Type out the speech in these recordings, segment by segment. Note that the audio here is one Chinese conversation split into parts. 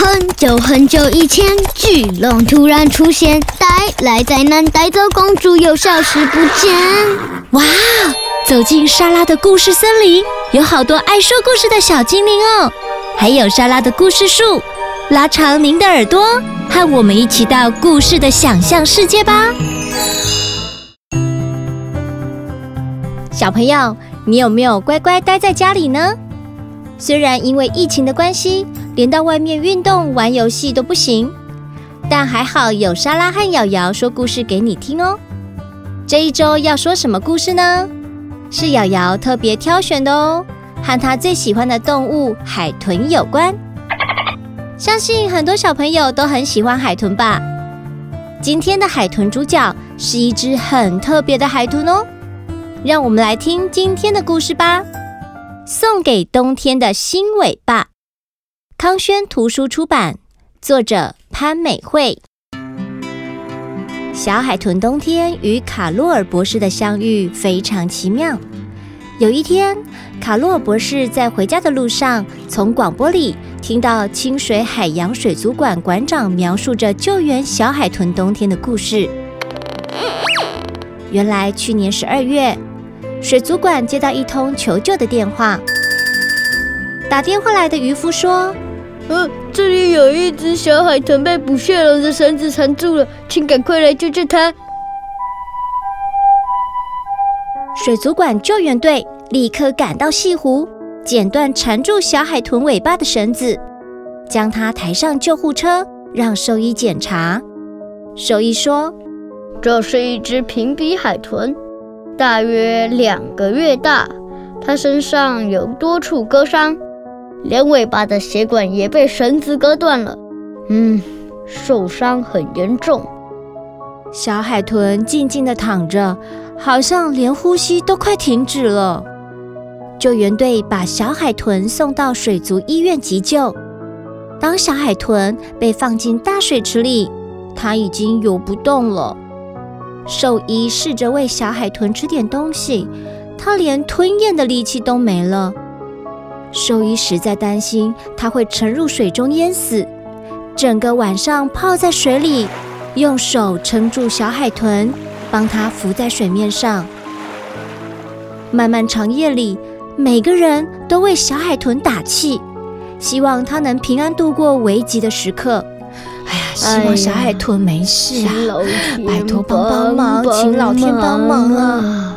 很久很久以前，巨龙突然出现，带来灾难，带走公主，又消失不见。哇！走进莎拉的故事森林，有好多爱说故事的小精灵哦，还有莎拉的故事树。拉长您的耳朵，和我们一起到故事的想象世界吧。小朋友，你有没有乖乖待在家里呢？虽然因为疫情的关系，连到外面运动、玩游戏都不行，但还好有莎拉和瑶瑶说故事给你听哦。这一周要说什么故事呢？是瑶瑶特别挑选的哦，和她最喜欢的动物海豚有关。相信很多小朋友都很喜欢海豚吧？今天的海豚主角是一只很特别的海豚哦。让我们来听今天的故事吧。送给冬天的新尾巴。康轩图书出版，作者潘美惠。小海豚冬天与卡洛尔博士的相遇非常奇妙。有一天，卡洛尔博士在回家的路上，从广播里听到清水海洋水族馆馆长描述着救援小海豚冬天的故事。原来，去年十二月，水族馆接到一通求救的电话。打电话来的渔夫说。呃，这里有一只小海豚被捕蟹笼的绳子缠住了，请赶快来救救它！水族馆救援队立刻赶到西湖，剪断缠住小海豚尾巴的绳子，将它抬上救护车，让兽医检查。兽医说：“这是一只平鼻海豚，大约两个月大，它身上有多处割伤。”连尾巴的血管也被绳子割断了，嗯，受伤很严重。小海豚静静地躺着，好像连呼吸都快停止了。救援队把小海豚送到水族医院急救。当小海豚被放进大水池里，它已经游不动了。兽医试着喂小海豚吃点东西，它连吞咽的力气都没了。兽医实在担心它会沉入水中淹死，整个晚上泡在水里，用手撑住小海豚，帮它浮在水面上。漫漫长夜里，每个人都为小海豚打气，希望它能平安度过危急的时刻。哎呀，希望小海豚没事啊！拜托帮帮忙，请老天帮忙啊！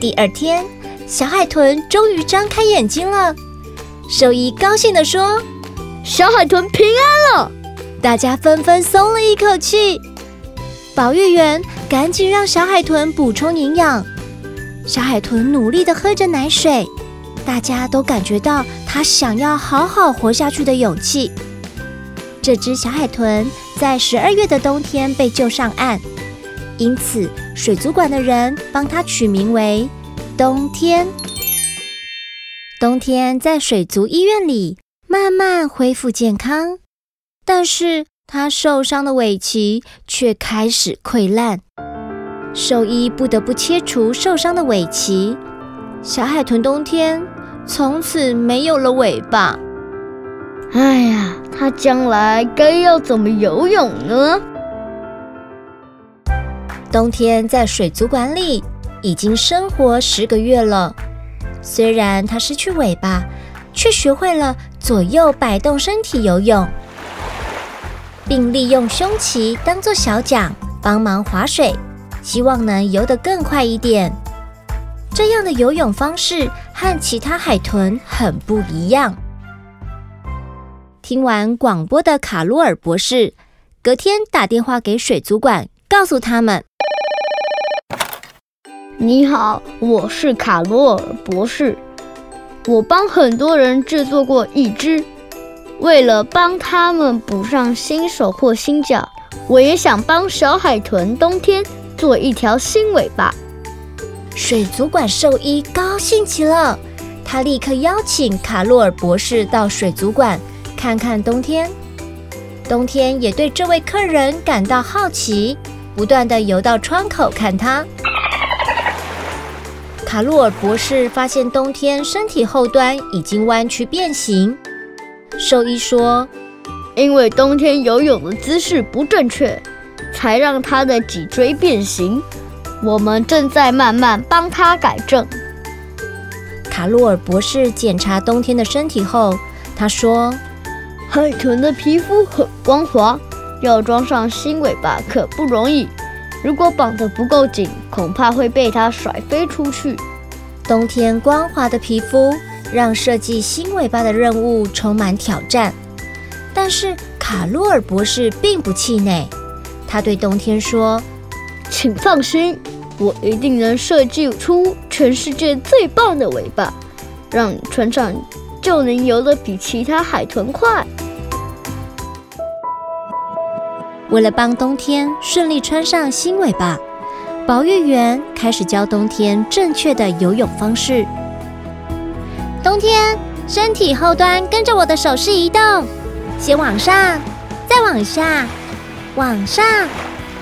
第二天，小海豚终于张开眼睛了。兽医高兴地说：“小海豚平安了。”大家纷纷松了一口气。保育员赶紧让小海豚补充营养。小海豚努力地喝着奶水，大家都感觉到它想要好好活下去的勇气。这只小海豚在十二月的冬天被救上岸。因此，水族馆的人帮它取名为“冬天”。冬天在水族医院里慢慢恢复健康，但是它受伤的尾鳍却开始溃烂，兽医不得不切除受伤的尾鳍。小海豚冬天从此没有了尾巴。哎呀，它将来该要怎么游泳呢？冬天在水族馆里已经生活十个月了，虽然它失去尾巴，却学会了左右摆动身体游泳，并利用胸鳍当做小桨帮忙划水，希望能游得更快一点。这样的游泳方式和其他海豚很不一样。听完广播的卡洛尔博士，隔天打电话给水族馆，告诉他们。你好，我是卡罗尔博士。我帮很多人制作过义肢，为了帮他们补上新手或新脚，我也想帮小海豚冬天做一条新尾巴。水族馆兽医高兴极了，他立刻邀请卡罗尔博士到水族馆看看冬天。冬天也对这位客人感到好奇，不断地游到窗口看他。卡洛尔博士发现冬天身体后端已经弯曲变形。兽医说，因为冬天游泳的姿势不正确，才让他的脊椎变形。我们正在慢慢帮他改正。卡洛尔博士检查冬天的身体后，他说：“海豚的皮肤很光滑，要装上新尾巴可不容易。如果绑得不够紧，恐怕会被它甩飞出去。”冬天光滑的皮肤让设计新尾巴的任务充满挑战，但是卡洛尔博士并不气馁。他对冬天说：“请放心。”我一定能设计出全世界最棒的尾巴，让船长就能游得比其他海豚快。为了帮冬天顺利穿上新尾巴，保育员开始教冬天正确的游泳方式。冬天，身体后端跟着我的手势移动，先往上，再往下，往上，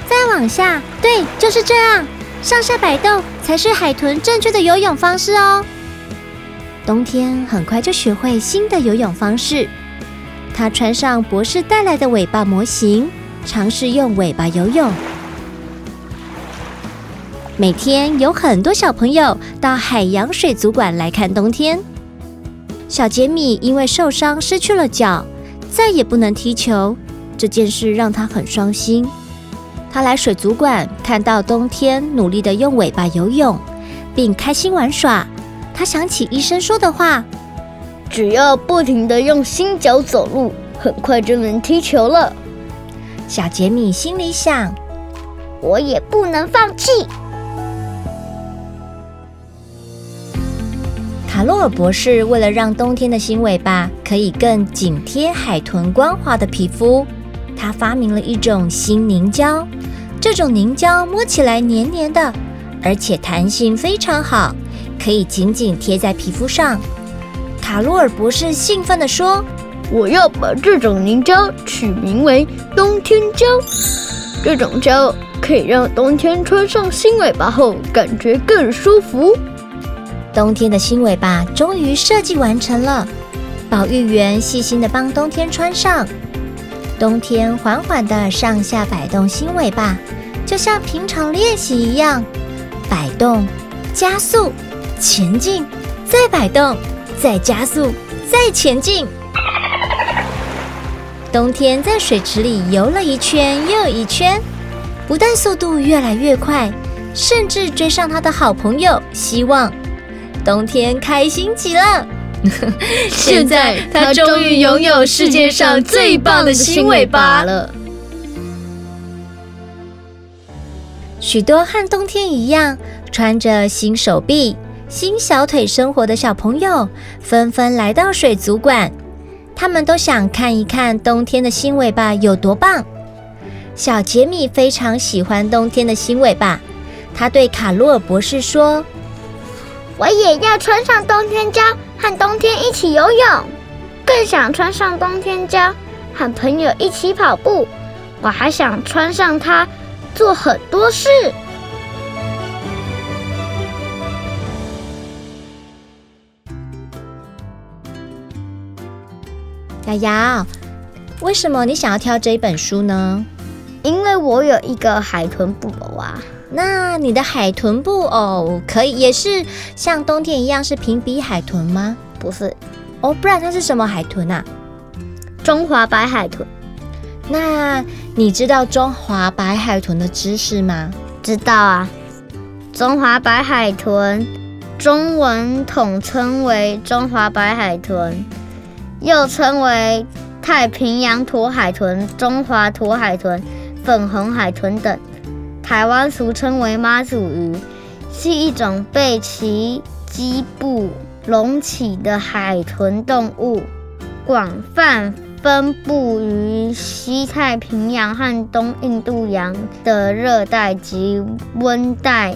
再往下。对，就是这样。上下摆动才是海豚正确的游泳方式哦。冬天很快就学会新的游泳方式，他穿上博士带来的尾巴模型，尝试用尾巴游泳。每天有很多小朋友到海洋水族馆来看冬天。小杰米因为受伤失去了脚，再也不能踢球，这件事让他很伤心。他来水族馆，看到冬天努力的用尾巴游泳，并开心玩耍。他想起医生说的话：“只要不停的用新脚走路，很快就能踢球了。”小杰米心里想：“我也不能放弃。”卡洛尔博士为了让冬天的新尾巴可以更紧贴海豚光滑的皮肤，他发明了一种新凝胶。这种凝胶摸起来黏黏的，而且弹性非常好，可以紧紧贴在皮肤上。卡洛尔博士兴奋地说：“我要把这种凝胶取名为冬天胶。这种胶可以让冬天穿上新尾巴后感觉更舒服。”冬天的新尾巴终于设计完成了，保育员细心的帮冬天穿上。冬天缓缓的上下摆动新尾巴。就像平常练习一样，摆动、加速、前进，再摆动、再加速、再前进。冬天在水池里游了一圈又一圈，不但速度越来越快，甚至追上他的好朋友希望。冬天开心极了，现在他终于拥有世界上最棒的新尾巴了。许多和冬天一样穿着新手臂、新小腿生活的小朋友纷纷来到水族馆，他们都想看一看冬天的新尾巴有多棒。小杰米非常喜欢冬天的新尾巴，他对卡洛尔博士说：“我也要穿上冬天胶，和冬天一起游泳，更想穿上冬天胶，和朋友一起跑步。我还想穿上它。”做很多事。瑶瑶，为什么你想要挑这一本书呢？因为我有一个海豚布偶啊。那你的海豚布偶可以也是像冬天一样是平鼻海豚吗？不是。哦，不然它是什么海豚啊？中华白海豚。那你知道中华白海豚的知识吗？知道啊，中华白海豚，中文统称为中华白海豚，又称为太平洋驼海豚、中华驼海豚、粉红海豚等。台湾俗称为妈祖鱼，是一种被其基部隆起的海豚动物，广泛。分布于西太平洋和东印度洋的热带及温带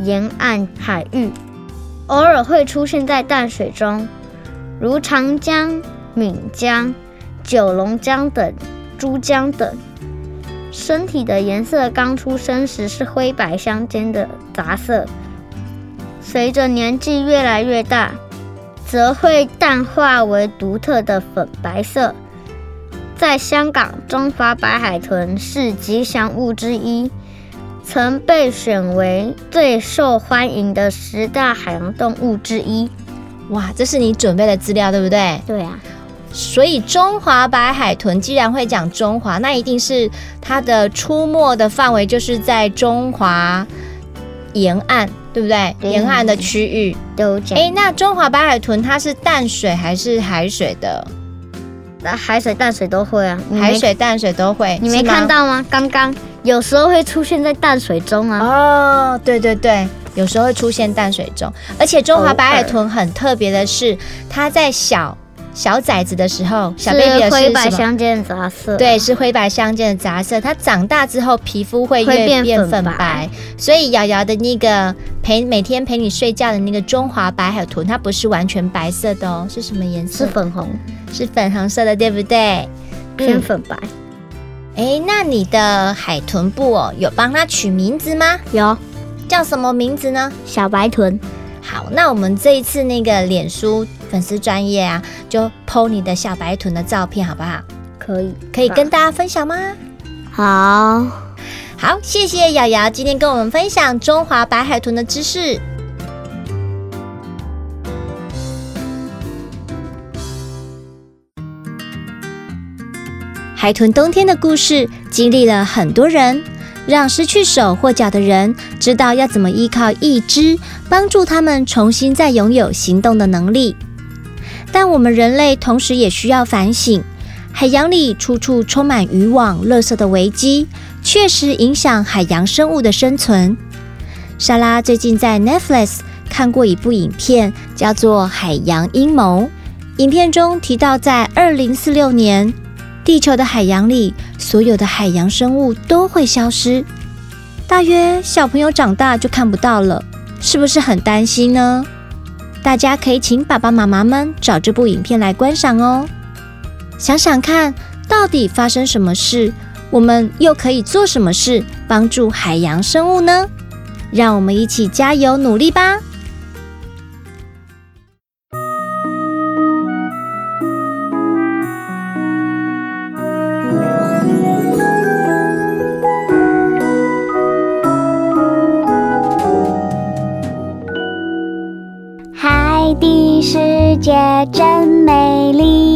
沿岸海域，偶尔会出现在淡水中，如长江、闽江、九龙江等珠江等。身体的颜色刚出生时是灰白相间的杂色，随着年纪越来越大，则会淡化为独特的粉白色。在香港，中华白海豚是吉祥物之一，曾被选为最受欢迎的十大海洋动物之一。哇，这是你准备的资料，对不对？对啊。所以中华白海豚既然会讲中华，那一定是它的出没的范围就是在中华沿岸，对不对？对沿岸的区域都讲。哎，那中华白海豚它是淡水还是海水的？那海水、淡水都会啊。海水、淡水都会。你没看到吗？刚刚有时候会出现在淡水中啊。哦，对对对，有时候会出现淡水中。而且中华白海豚很特别的是，它在小。小崽子的时候，小 baby 是灰白相间的杂色，对，是灰白相间的杂色。它长大之后，皮肤会越变粉白。所以瑶瑶的那个陪每天陪你睡觉的那个中华白海豚，它不是完全白色的哦，是什么颜色？是粉红，是粉红色的，对不对？偏粉白。哎、嗯，那你的海豚布哦，有帮它取名字吗？有，叫什么名字呢？小白豚。好，那我们这一次那个脸书粉丝专业啊，就 po 你的小白豚的照片，好不好？可以，可以跟大家分享吗？好，好，谢谢瑶瑶今天跟我们分享中华白海豚的知识。海豚冬天的故事，经历了很多人。让失去手或脚的人知道要怎么依靠义肢，帮助他们重新再拥有行动的能力。但我们人类同时也需要反省：海洋里处处充满渔网、垃圾的危机，确实影响海洋生物的生存。莎拉最近在 Netflix 看过一部影片，叫做《海洋阴谋》。影片中提到，在二零四六年，地球的海洋里，所有的海洋生物都会消失。大约小朋友长大就看不到了，是不是很担心呢？大家可以请爸爸妈妈们找这部影片来观赏哦。想想看，到底发生什么事，我们又可以做什么事帮助海洋生物呢？让我们一起加油努力吧！姐真美丽，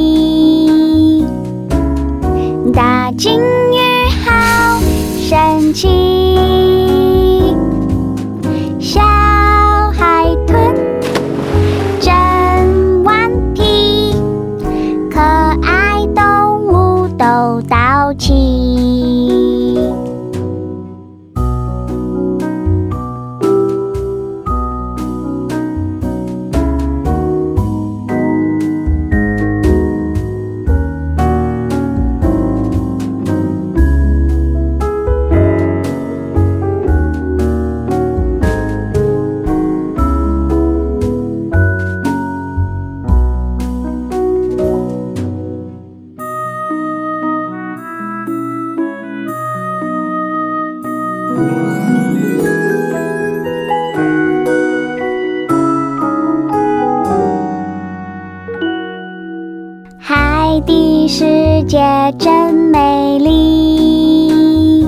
姐真美丽，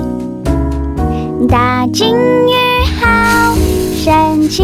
大鲸鱼好神奇，